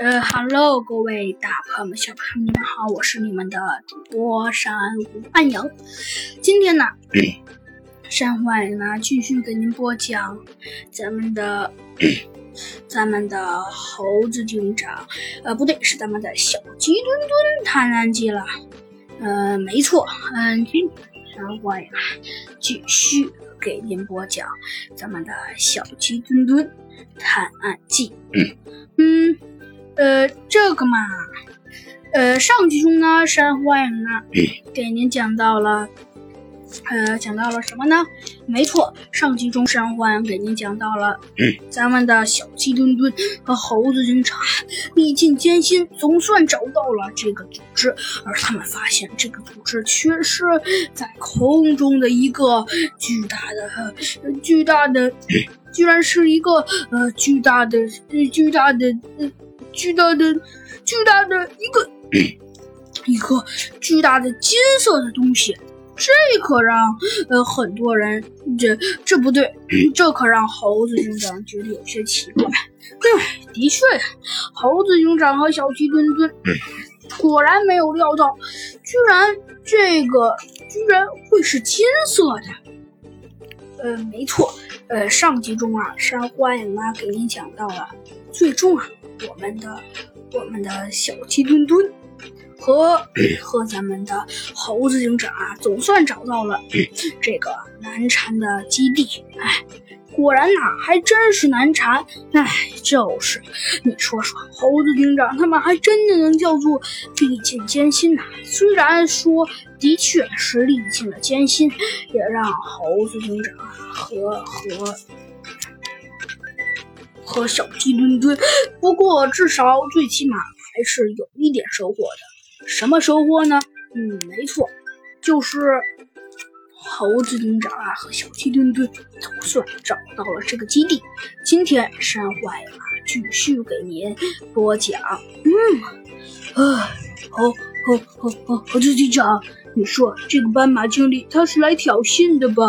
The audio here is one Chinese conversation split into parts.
呃哈喽，各位大朋友们、小朋友们，你们好，我是你们的主播山湖暗影。今天呢，山湖暗影呢继续给您播讲咱们的 咱们的猴子警长，呃，不对，是咱们的小鸡墩墩探案记了。呃，没错，嗯，今天山湖暗影继续给您播讲咱们的小鸡墩墩探案记。嗯。呃，这个嘛，呃，上集中呢，山花影呢给您讲到了，呃，讲到了什么呢？没错，上集中山花影给您讲到了，咱们的小鸡墩墩和猴子警察历尽艰辛，总算找到了这个组织，而他们发现这个组织却是在空中的一个巨大的、巨大的，居然是一个呃巨大的、巨大的。巨大的、巨大的一个一个巨大的金色的东西，这可让呃很多人这这不对，这可让猴子警长觉得有些奇怪。对，的确，猴子警长和小鸡墩墩果然没有料到，居然这个居然会是金色的。呃，没错，呃，上集中啊，山欢迎啊给您讲到了，最终啊。我们的我们的小鸡墩墩和 和咱们的猴子警长啊，总算找到了这个难缠的基地。哎，果然呐，还真是难缠。哎，就是，你说说，猴子警长他们还真的能叫做历尽艰辛呐？虽然说的确是历尽了艰辛，也让猴子警长和和。和小鸡墩墩，不过至少最起码还是有一点收获的。什么收获呢？嗯，没错，就是猴子警长啊和小鸡墩墩总算找到了这个基地。今天山坏马，继续给您播讲。嗯，啊，猴猴猴猴猴子警长，你说这个斑马经理他是来挑衅的吧？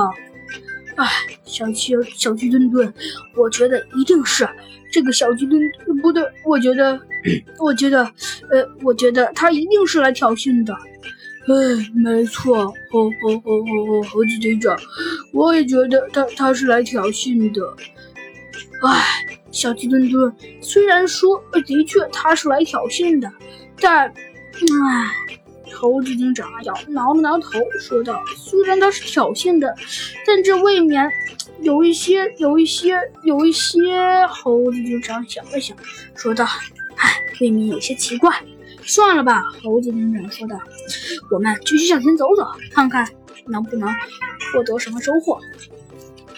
哎，小鸡小鸡墩墩，我觉得一定是这个小鸡墩不对，我觉得，我觉得，呃，我觉得他一定是来挑衅的。哎，没错，猴猴猴猴猴猴子队长，我也觉得他他是来挑衅的。哎，小鸡墩墩，虽然说的确他是来挑衅的，但，哎。猴子警长摇挠了挠头，说道：“虽然他是挑衅的，但这未免有一些、有一些、有一些。”猴子警长想了想，说道：“唉，未免有些奇怪。算了吧。”猴子警长说道：“我们继续向前走走，看看能不能获得什么收获。”